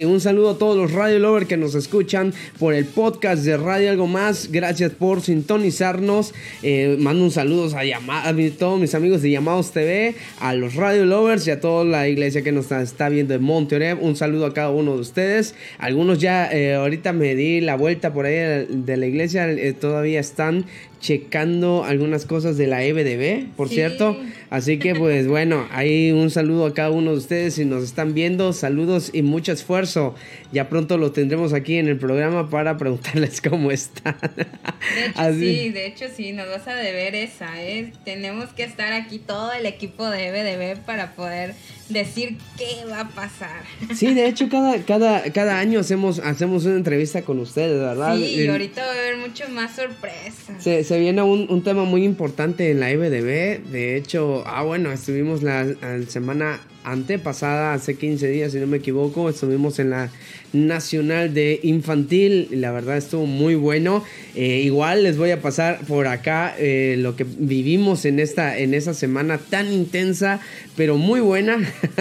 Un saludo a todos los Radio Lovers que nos escuchan por el podcast de Radio Algo Más. Gracias por sintonizarnos. Eh, mando un saludo a, a, todos mis amigos de Llamados TV, a los Radio Lovers y a toda la iglesia que nos está, viendo en Monterrey. Un saludo a cada uno de ustedes. Algunos ya eh, ahorita me di la vuelta por ahí de la iglesia. Eh, todavía están checando algunas cosas de la EBDB, por cierto. Así que pues bueno, ahí un saludo a cada uno de ustedes si nos están viendo. Saludos y mucho esfuerzo. Ya pronto lo tendremos aquí en el programa para preguntarles cómo están. De hecho sí, de hecho sí, nos vas a deber esa, ¿eh? Tenemos que estar aquí todo el equipo de EBDB para poder decir qué va a pasar. Sí, de hecho, cada, cada, cada año hacemos, hacemos una entrevista con ustedes, ¿verdad? Sí, y ahorita va a haber mucho más sorpresas. Se, se viene un, un, tema muy importante en la IBDB. De hecho, ah, bueno, estuvimos la, la semana antepasada, hace 15 días, si no me equivoco, estuvimos en la Nacional de Infantil. La verdad estuvo muy bueno. Eh, igual les voy a pasar por acá eh, lo que vivimos en esta en esa semana tan intensa, pero muy buena.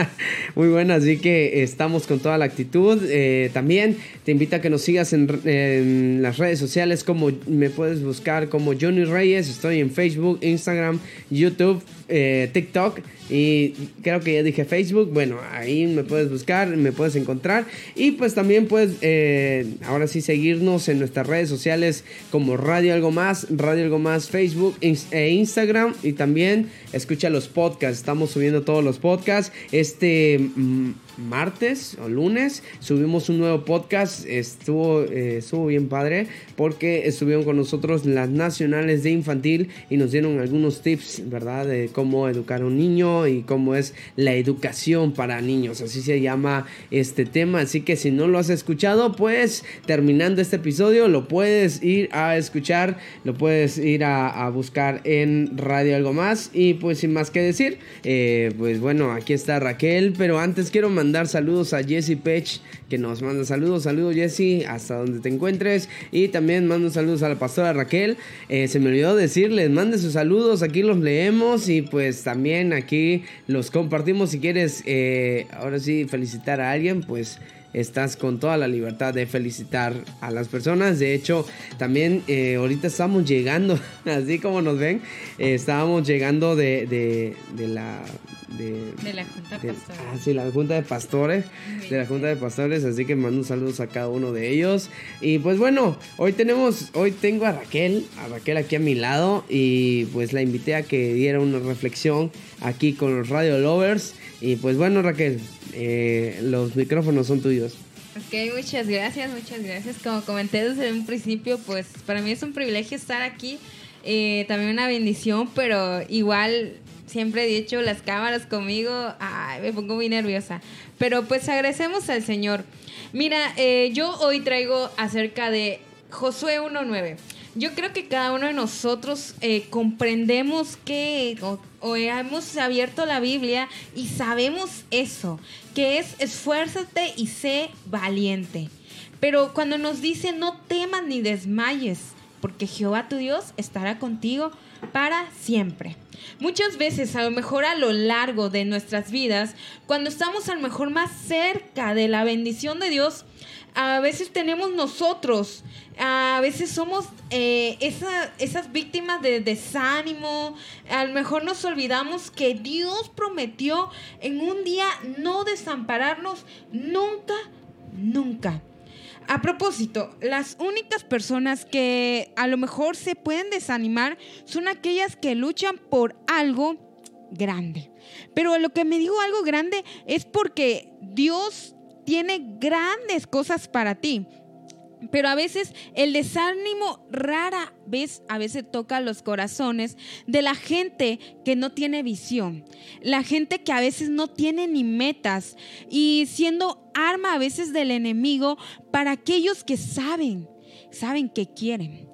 muy buena, así que estamos con toda la actitud. Eh, también te invito a que nos sigas en, las redes sociales como me puedes buscar como Johnny Reyes. Estoy en Facebook, Instagram, YouTube, TikTok. Y creo que ya dije Facebook. Bueno, ahí me puedes buscar, me puedes encontrar. Y pues también puedes, eh, ahora sí, seguirnos en nuestras redes sociales como Radio Algo Más, Radio Algo Más, Facebook e Instagram. Y también escucha los podcasts. Estamos subiendo todos los podcasts. Este. Mm, martes o lunes subimos un nuevo podcast. Estuvo, eh, estuvo bien padre porque estuvieron con nosotros las nacionales de infantil y nos dieron algunos tips, ¿verdad? De cómo educar a un niño y cómo es la educación para niños. Así se llama este tema. Así que si no lo has escuchado, pues terminando este episodio lo puedes ir a escuchar, lo puedes ir a, buscar en Radio Algo Más. Y pues sin más que decir, eh, pues bueno, aquí está Raquel. Pero antes quiero mandar mandar saludos a Jesse Pech, que nos manda saludos. Saludos, Jesse, hasta donde te encuentres. Y también mando saludos a la pastora Raquel. Eh, se me olvidó decirles, mande sus saludos, aquí los leemos y pues también aquí los compartimos. Si quieres, eh, ahora sí, felicitar a alguien, pues estás con toda la libertad de felicitar a las personas. De hecho, también eh, ahorita estamos llegando, así como nos ven, estábamos llegando de, de, de, la de, la Junta de Pastores. Ah, sí, la Junta de Pastores. De la Junta de Pastores. Así que mando saludos a cada uno de ellos. Y pues bueno, hoy tenemos, hoy tengo a Raquel, a Raquel aquí a mi lado. Y pues la invité a que diera una reflexión aquí con los Radio Lovers. Y pues bueno, Raquel, eh, los micrófonos son tuyos. Ok, muchas gracias, muchas gracias. Como comenté desde un principio, pues para mí es un privilegio estar aquí. Eh, también una bendición, pero igual siempre he dicho, las cámaras conmigo, ay, me pongo muy nerviosa. Pero pues agradecemos al Señor. Mira, eh, yo hoy traigo acerca de Josué 1.9. Yo creo que cada uno de nosotros eh, comprendemos que o, hemos abierto la Biblia y sabemos eso, que es esfuérzate y sé valiente. Pero cuando nos dice no temas ni desmayes, porque Jehová tu Dios estará contigo para siempre. Muchas veces, a lo mejor a lo largo de nuestras vidas, cuando estamos a lo mejor más cerca de la bendición de Dios, a veces tenemos nosotros, a veces somos eh, esas víctimas de desánimo, a lo mejor nos olvidamos que Dios prometió en un día no desampararnos nunca, nunca. A propósito, las únicas personas que a lo mejor se pueden desanimar son aquellas que luchan por algo grande. Pero lo que me digo algo grande es porque Dios tiene grandes cosas para ti. Pero a veces el desánimo rara vez, a veces toca los corazones de la gente que no tiene visión, la gente que a veces no tiene ni metas y siendo arma a veces del enemigo para aquellos que saben, saben que quieren.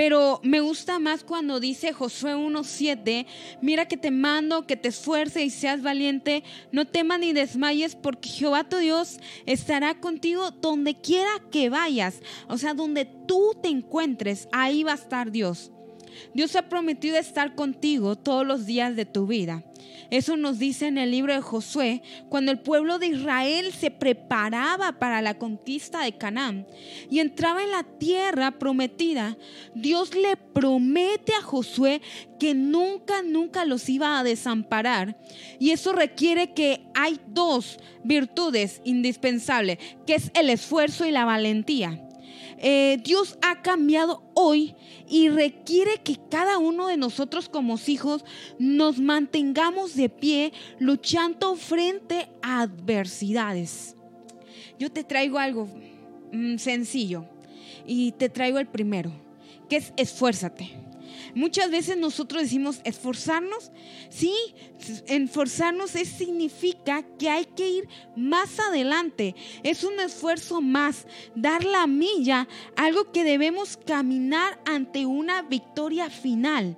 Pero me gusta más cuando dice Josué 1.7, mira que te mando, que te esfuerces y seas valiente, no temas ni desmayes, porque Jehová tu Dios estará contigo donde quiera que vayas. O sea, donde tú te encuentres, ahí va a estar Dios. Dios ha prometido estar contigo todos los días de tu vida. Eso nos dice en el libro de Josué, cuando el pueblo de Israel se preparaba para la conquista de Canaán y entraba en la tierra prometida. Dios le promete a Josué que nunca, nunca los iba a desamparar. Y eso requiere que hay dos virtudes indispensables, que es el esfuerzo y la valentía. Eh, Dios ha cambiado hoy y requiere que cada uno de nosotros como hijos nos mantengamos de pie luchando frente a adversidades. Yo te traigo algo mm, sencillo y te traigo el primero, que es esfuérzate. Muchas veces nosotros decimos esforzarnos. Sí, esforzarnos es, significa que hay que ir más adelante. Es un esfuerzo más, dar la milla, algo que debemos caminar ante una victoria final.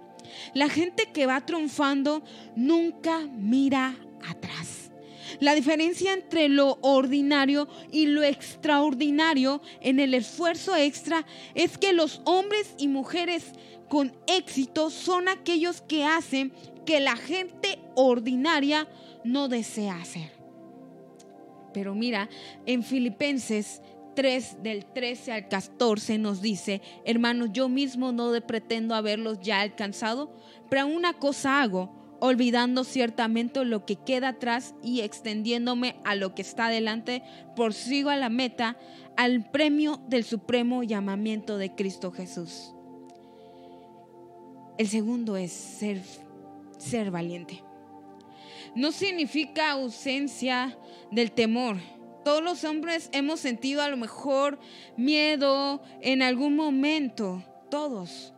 La gente que va triunfando nunca mira atrás. La diferencia entre lo ordinario y lo extraordinario en el esfuerzo extra es que los hombres y mujeres con éxito son aquellos que hacen que la gente ordinaria no desea hacer. Pero mira, en Filipenses 3 del 13 al 14 nos dice, hermanos, yo mismo no pretendo haberlos ya alcanzado, pero una cosa hago, olvidando ciertamente lo que queda atrás y extendiéndome a lo que está delante, sigo a la meta, al premio del supremo llamamiento de Cristo Jesús. El segundo es ser, ser valiente. No significa ausencia del temor. Todos los hombres hemos sentido a lo mejor miedo en algún momento, todos.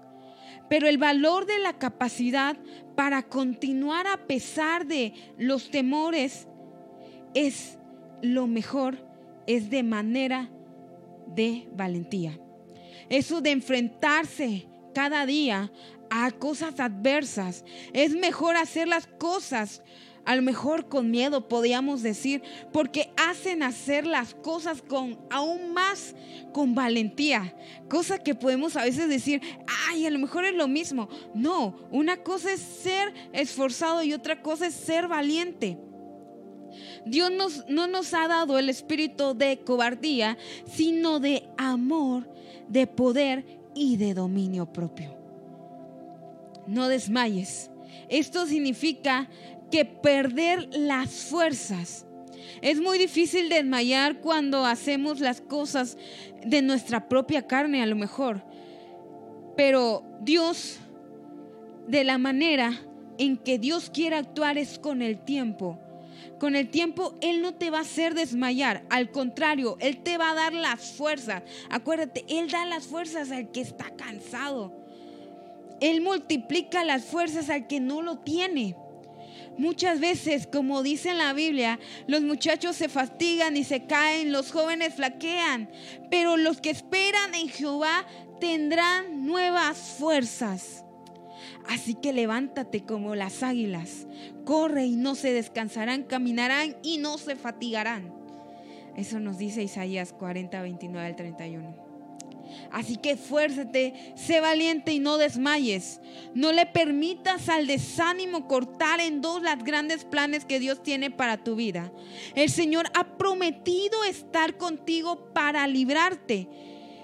Pero el valor de la capacidad para continuar a pesar de los temores es lo mejor, es de manera de valentía. Eso de enfrentarse cada día a cosas adversas. Es mejor hacer las cosas, a lo mejor con miedo, podríamos decir, porque hacen hacer las cosas con aún más con valentía. Cosa que podemos a veces decir, ay, a lo mejor es lo mismo. No, una cosa es ser esforzado y otra cosa es ser valiente. Dios no nos ha dado el espíritu de cobardía, sino de amor, de poder y de dominio propio no desmayes. Esto significa que perder las fuerzas. Es muy difícil desmayar cuando hacemos las cosas de nuestra propia carne a lo mejor. Pero Dios, de la manera en que Dios quiere actuar es con el tiempo. Con el tiempo Él no te va a hacer desmayar, al contrario, Él te va a dar las fuerzas. Acuérdate, Él da las fuerzas al que está cansado. Él multiplica las fuerzas al que no lo tiene. Muchas veces, como dice en la Biblia, los muchachos se fatigan y se caen, los jóvenes flaquean, pero los que esperan en Jehová tendrán nuevas fuerzas. Así que levántate como las águilas, corre y no se descansarán, caminarán y no se fatigarán. Eso nos dice Isaías 40, 29 al 31. Así que fuérzate, sé valiente y no desmayes. No le permitas al desánimo cortar en dos los grandes planes que Dios tiene para tu vida. El Señor ha prometido estar contigo para librarte.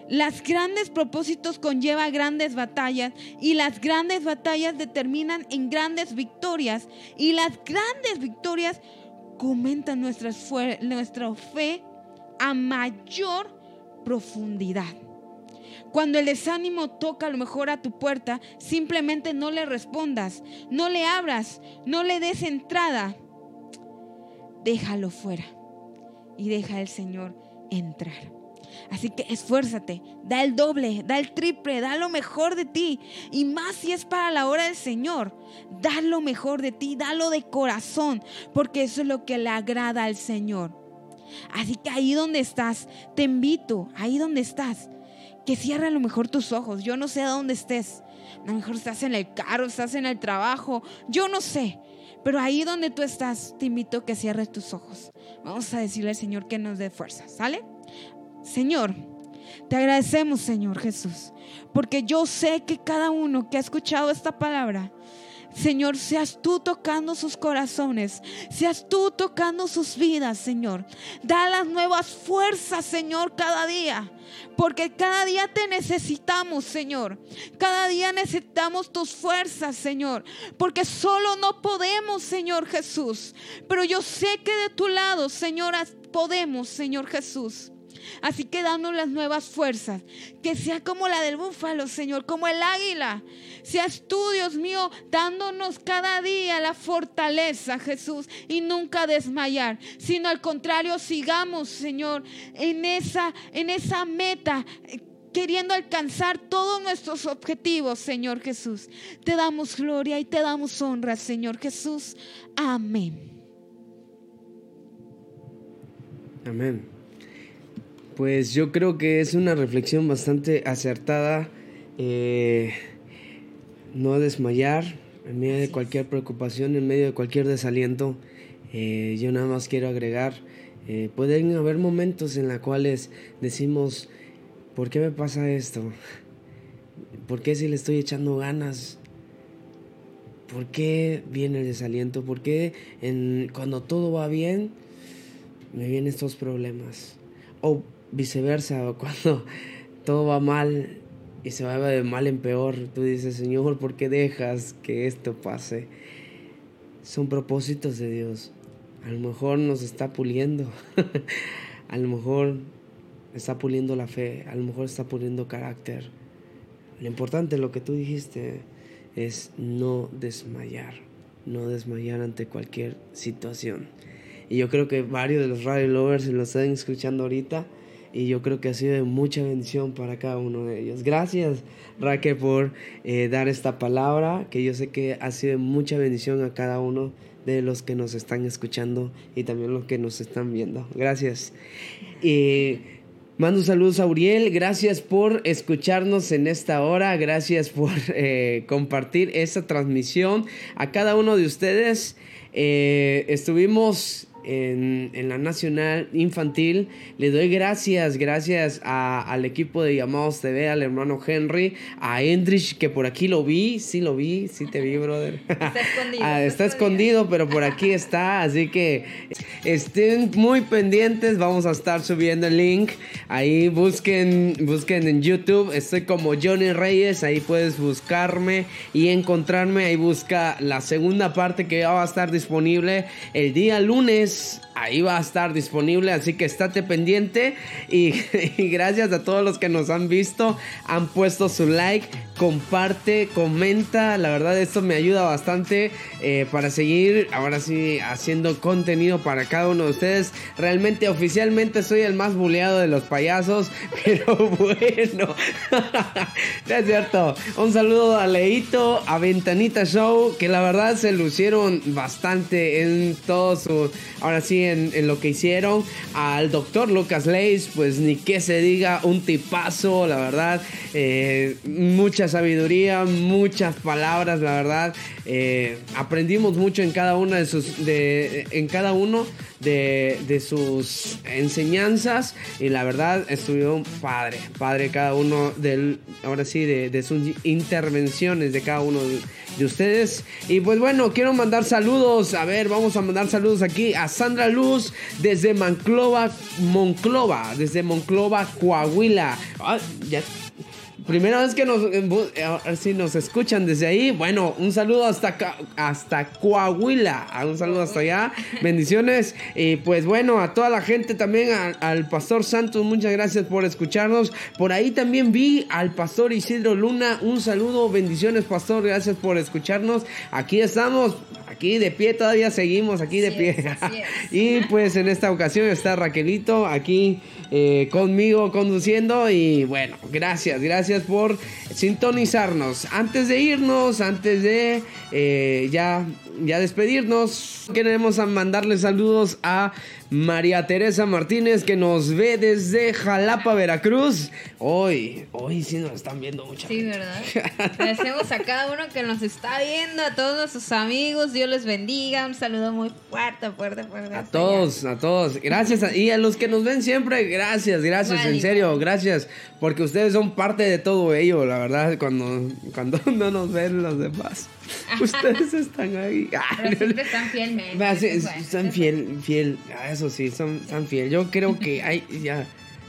Las grandes propósitos conllevan grandes batallas y las grandes batallas determinan en grandes victorias y las grandes victorias comentan nuestra fe a mayor profundidad. Cuando el desánimo toca a lo mejor a tu puerta, simplemente no le respondas, no le abras, no le des entrada. Déjalo fuera y deja al Señor entrar. Así que esfuérzate, da el doble, da el triple, da lo mejor de ti. Y más si es para la hora del Señor, da lo mejor de ti, dalo de corazón, porque eso es lo que le agrada al Señor. Así que ahí donde estás, te invito, ahí donde estás, que cierre a lo mejor tus ojos. Yo no sé a dónde estés. A lo mejor estás en el carro, estás en el trabajo. Yo no sé. Pero ahí donde tú estás, te invito a que cierres tus ojos. Vamos a decirle al Señor que nos dé fuerza. ¿Sale? Señor, Te agradecemos, Señor Jesús, porque yo sé que cada uno que ha escuchado esta palabra, Señor, seas tú tocando sus corazones, seas tú tocando sus vidas, Señor. Da las nuevas fuerzas, Señor, cada día. Porque cada día te necesitamos, Señor. Cada día necesitamos tus fuerzas, Señor. Porque solo no podemos, Señor Jesús. Pero yo sé que de tu lado, Señor, podemos, Señor Jesús. Así que danos las nuevas fuerzas. Que sea como la del búfalo, Señor, como el águila. Seas tú, Dios mío, dándonos cada día la fortaleza, Jesús, y nunca desmayar, sino al contrario, sigamos, Señor, en esa, en esa meta queriendo alcanzar todos nuestros objetivos, Señor Jesús. Te damos gloria y te damos honra, Señor Jesús. Amén. Amén. Pues yo creo que es una reflexión bastante acertada. Eh, no desmayar en medio de cualquier preocupación, en medio de cualquier desaliento. Eh, yo nada más quiero agregar, eh, pueden haber momentos en los cuales decimos, ¿por qué me pasa esto? ¿Por qué si le estoy echando ganas? ¿Por qué viene el desaliento? ¿Por qué cuando todo va bien me vienen estos problemas? O viceversa, cuando todo va mal y se va de mal en peor, tú dices, Señor, ¿por qué dejas que esto pase? Son propósitos de Dios. A lo mejor nos está puliendo. a lo mejor está puliendo la fe. A lo mejor está puliendo carácter. Lo importante, lo que tú dijiste, es no desmayar. No desmayar ante cualquier situación. Y yo creo que varios de los radio lovers lo están escuchando ahorita y yo creo que ha sido de mucha bendición para cada uno de ellos. Gracias Raquel por eh, dar esta palabra, que yo sé que ha sido de mucha bendición a cada uno de los que nos están escuchando y también los que nos están viendo. Gracias. Y mando saludos a Uriel, gracias por escucharnos en esta hora, gracias por eh, compartir esta transmisión. A cada uno de ustedes eh, estuvimos en, la Nacional Infantil. Le doy gracias, gracias al equipo de Llamados TV, al hermano Henry, a Endrich, que por aquí lo vi, sí lo vi, sí te vi, brother. Está escondido. Ah, está escondido, pero por aquí está, así que estén muy pendientes, vamos a estar subiendo el link. Ahí busquen, busquen en YouTube, estoy como Johnny Reyes, ahí puedes buscarme y encontrarme, ahí busca la segunda parte que ya va a estar disponible el día lunes is ahí va a estar disponible, así que estate pendiente y, gracias a todos los que nos han visto, han puesto su like, comparte, comenta, la verdad esto me ayuda bastante eh, para seguir ahora sí haciendo contenido para cada uno de ustedes. Realmente oficialmente soy el más buleado de los payasos, pero bueno, es cierto. Un saludo a Leito, a Ventanita Show, que la verdad se lucieron bastante en todo su ahora sí en, lo que hicieron. Al doctor Lucas Leis, pues ni que se diga, un tipazo, la verdad. Eh, mucha sabiduría, muchas palabras, la verdad. Eh, aprendimos mucho en cada una de sus, de, en cada uno de, sus enseñanzas y la verdad estuvieron padre, padre cada uno del, ahora sí, de, sus intervenciones de cada uno de, ustedes. Y pues bueno, quiero mandar saludos, a ver, vamos a mandar saludos aquí a Sandra Luz desde Monclova, Monclova, desde Monclova, Coahuila. Ah, ya Primera vez que nos, eh, si nos escuchan desde ahí. Bueno, un saludo hasta, hasta Coahuila. Ah, un saludo hasta allá. Bendiciones. Y pues bueno, a toda la gente también, al Pastor Santos, muchas gracias por escucharnos. Por ahí también vi al Pastor Isidro Luna. Un saludo, bendiciones, Pastor. Gracias por escucharnos. Aquí estamos, aquí de pie, todavía seguimos aquí de pie. y pues en esta ocasión está Raquelito aquí eh, conmigo conduciendo. Y bueno, gracias, gracias por sintonizarnos. Antes de irnos, antes de eh, ya ya despedirnos, queremos mandarle saludos a María Teresa Martínez que nos ve desde Jalapa, Veracruz. Hoy, hoy sí nos están viendo mucha Sí, ¿verdad? Agradecemos a cada uno que nos está viendo, a todos sus amigos. Dios les bendiga. Un saludo muy fuerte, fuerte, fuerte. A todos, a todos. Gracias. y a los que nos ven siempre, gracias, gracias, en serio, gracias. Porque ustedes son parte de todo ello, la verdad, cuando, cuando no nos ven los demás. Ustedes están ahí. Pero siempre están fielmente. Están fiel, fiel. Eso sí, son, tan fiel. Yo creo que hay ya,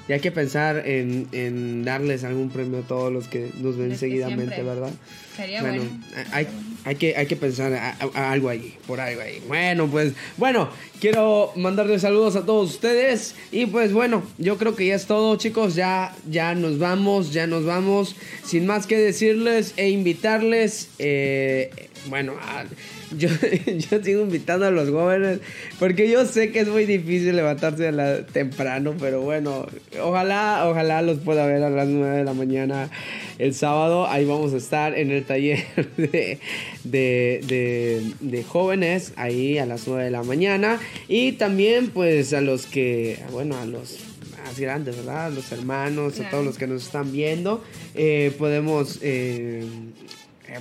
ya hay que pensar en, en, darles algún premio a todos los que nos ven seguidamente, ¿verdad? Sería bueno. Hay, hay, que, hay que pensar a, algo ahí, por algo ahí. Bueno, pues, bueno, quiero mandarles saludos a todos ustedes. Y pues bueno, yo creo que ya es todo, chicos. Ya, ya nos vamos, ya nos vamos. Sin más que decirles e invitarles, eh, bueno, a yo, yo sigo invitando a los jóvenes porque yo sé que es muy difícil levantarse la, temprano, pero bueno, ojalá, ojalá los pueda ver a las 9 de la mañana el sábado. Ahí vamos a estar en el taller de, de, de, jóvenes, ahí a las 9 de la mañana. Y también pues a los que, bueno, a los más grandes, ¿verdad? A los hermanos, a todos los que nos están viendo, eh, podemos... Eh,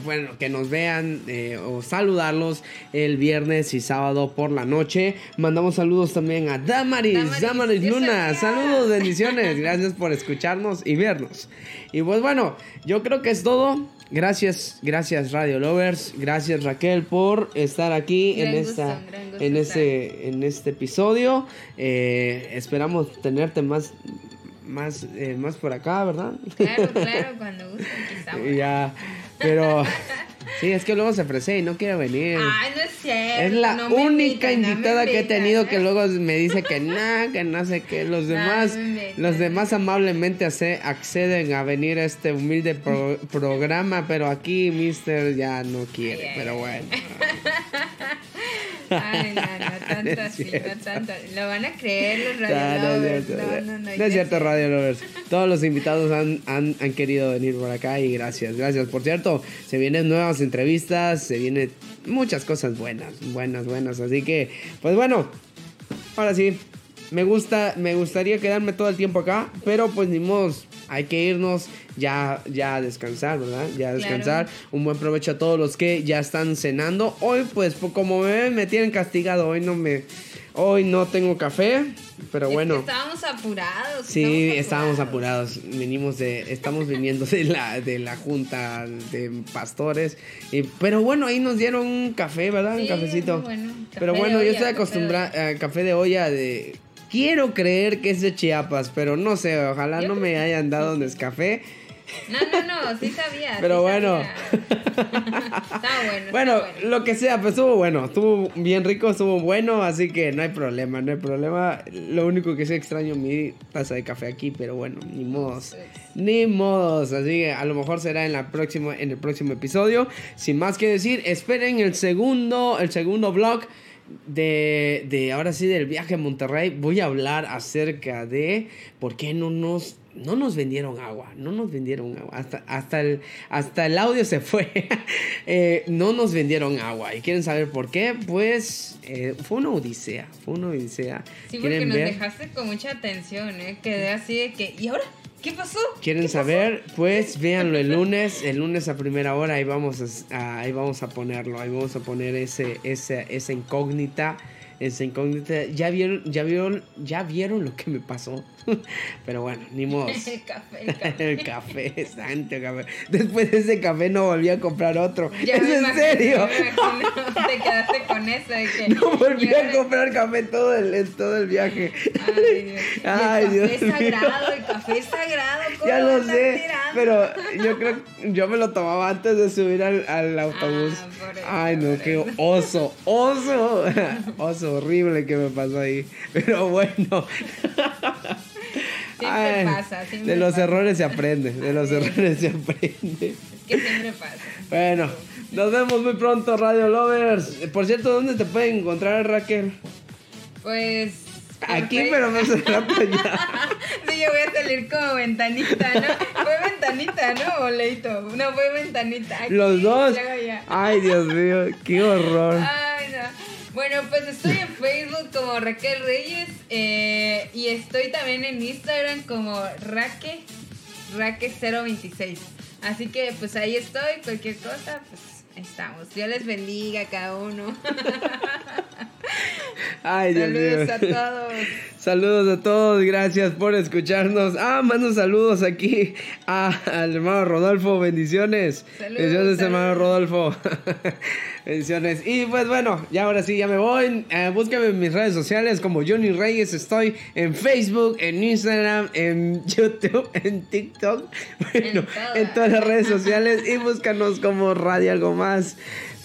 bueno, que nos vean eh, o saludarlos el viernes y sábado por la noche. Mandamos saludos también a Damaris, Damaris, Luna. Saludos, bendiciones. Gracias por escucharnos y vernos. Y pues bueno, yo creo que es todo. Gracias, gracias Radio Lovers, gracias Raquel por estar aquí en esta, en este, en este episodio. Eh, esperamos tenerte más más, más por acá, ¿verdad? Claro, claro, cuando gusten, Ya, pero sí, es que luego se ofrece y no quiere venir. Ay, no es cierto. Es la única invitada que he tenido que luego me dice que nada, que no sé qué. Los demás, los demás amablemente acceden a venir a este humilde programa, pero aquí Mister ya no quiere, pero bueno. Ay, no, no tanto así, no tanto. Lo van a creer los Radio Lovers. No, no, no. No es cierto, Radio Lovers. Todos los invitados han, han, han, querido venir por acá y gracias, gracias. Por cierto, se vienen nuevas entrevistas, se vienen muchas cosas buenas, buenas, buenas. Así que, pues bueno, ahora sí, me gusta, me gustaría quedarme todo el tiempo acá, pero pues ni modo, hay que irnos ya, ya a descansar, ¿verdad? Ya a descansar. Un buen provecho a todos los que ya están cenando. Hoy, pues, como me ven, me tienen castigado. Hoy no me. Hoy no tengo café, pero bueno. estábamos apurados. Sí, estábamos apurados. Venimos de, estamos viniendo de la, de la junta de pastores. Y, pero bueno, ahí nos dieron un café, ¿verdad? un cafecito. pero bueno, yo estoy acostumbrado a café de olla de Quiero creer que es de Chiapas, pero no sé, ojalá no me hayan dado un Nescafé. No, no, no, sí sabía. Pero bueno. está bueno. bueno, lo que sea, pues estuvo bueno. Estuvo bien rico, estuvo bueno, así que no hay problema, no hay problema. Lo único que es extraño mi taza de café aquí, pero bueno, ni modos. Ni modos. Así que a lo mejor será en, la próxima, en el próximo episodio. Sin más que decir, esperen el segundo, el segundo vlog de, de ahora sí del viaje a Monterrey, voy a hablar acerca de por qué no nos, no nos vendieron agua, no nos vendieron agua, hasta, hasta, el, hasta el audio se fue, eh, no nos vendieron agua y quieren saber por qué, pues eh, fue una odisea, fue una odisea. Sí, porque nos dejaste con mucha atención, ¿eh? quedé así de que, ¿y ahora? ¿Qué pasó? ¿Quieren saber? Pues véanlo el lunes, el lunes a primera hora, ahí vamos a, ahí vamos a ponerlo, ahí vamos a poner ese, ese, esa incógnita esa incógnita. Ya vieron, ya vieron, ya vieron lo que me pasó. Pero bueno, ni modo. el café, el café. el café, santo café. Después de ese café no volví a comprar otro. ¿Es en serio? te quedaste con eso de que. No volví a comprar café todo el, todo el viaje. Ay, Dios. el café es sagrado, el café es sagrado. ya lo sé. Pero yo creo yo me lo tomaba antes de subir al, al autobús. Ah, Ay, no, qué oso, oso. oso horrible que me pasó ahí. Pero bueno. Siempre pasa. de los errores se aprende. De los errores se aprende. que siempre pasa. Bueno, nos vemos muy pronto, Radio Lovers. Por cierto, ¿dónde te pueden encontrar, Raquel? Pues. Aquí, pero me hace rato ya. sí, yo voy a salir como ventanita, ¿no? Fue ventanita, ¿no? O Leito. No, fue ventanita. Aquí, Los dos. Ay, Dios mío, qué horror. Ay. Bueno, pues estoy en Facebook como Raquel Reyes eh, y estoy también en Instagram como Raque, Raque026. Así que pues ahí estoy, cualquier cosa, pues estamos. Dios les bendiga a cada uno. Ay, Dios Saludos a todos. Saludos a todos, gracias por escucharnos. Ah, mando saludos aquí a- al hermano Rodolfo, bendiciones. Saludos, bendiciones, hermano. Rodolfo. bendiciones. Y pues bueno, ya ahora sí, ya me voy. Eh, búscame en mis redes sociales como Johnny Reyes. Estoy en Facebook, en Instagram, en YouTube, en TikTok. Bueno, todas. en todas las redes sociales. Y búscanos como Radio Algo Más.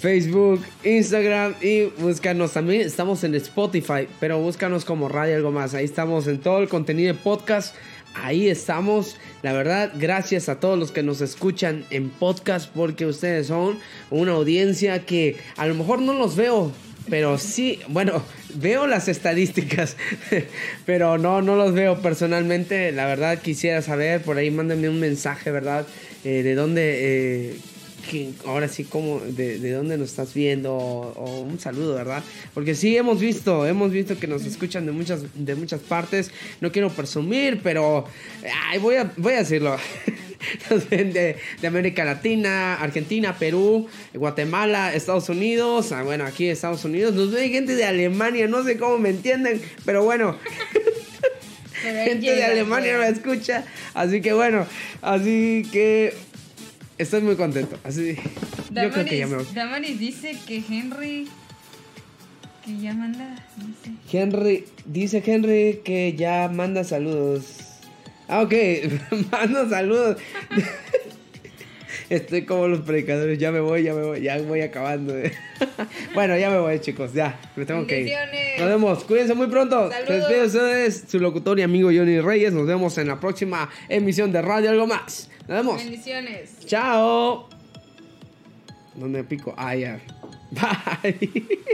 Facebook, Instagram y búscanos también. Estamos en Spotify, pero búscanos como Radio Algo Más. Ahí estamos en todo el contenido de podcast. Ahí estamos. La verdad, gracias a todos los que nos escuchan en podcast porque ustedes son una audiencia que a lo mejor no los veo. Pero sí, bueno, veo las estadísticas, pero no, no los veo personalmente. La verdad quisiera saber, por ahí mándenme un mensaje, ¿verdad? Eh, de dónde, eh, que ahora sí, como de, de dónde nos estás viendo o, o un saludo, ¿verdad? Porque sí hemos visto, hemos visto que nos escuchan de muchas, de muchas partes. No quiero presumir, pero ay, voy, a, voy a decirlo. Nos ven de, de América Latina, Argentina, Perú, Guatemala, Estados Unidos. Ah, bueno, aquí Estados Unidos. Nos ven gente de Alemania, no sé cómo me entienden, pero bueno. Gente de Alemania pues. me escucha. Así que bueno, así que estoy muy contento. Así, yo creo que ya me voy. Damaris, Damaris dice que Henry. Que ya manda. Sé. Henry, dice Henry que ya manda saludos. Ah, ok, manda saludos. Estoy como los predicadores, ya me voy, ya me voy, ya voy acabando. bueno, ya me voy, chicos, ya, me tengo que ir. Bendiciones. Nos vemos, cuídense muy pronto. Se Saludos. despide de ustedes, su locutor y amigo Johnny Reyes. Nos vemos en la próxima emisión de Radio Algo Más. Nos vemos. Bendiciones. Chao. ¿Dónde pico? Ah, ya. Bye.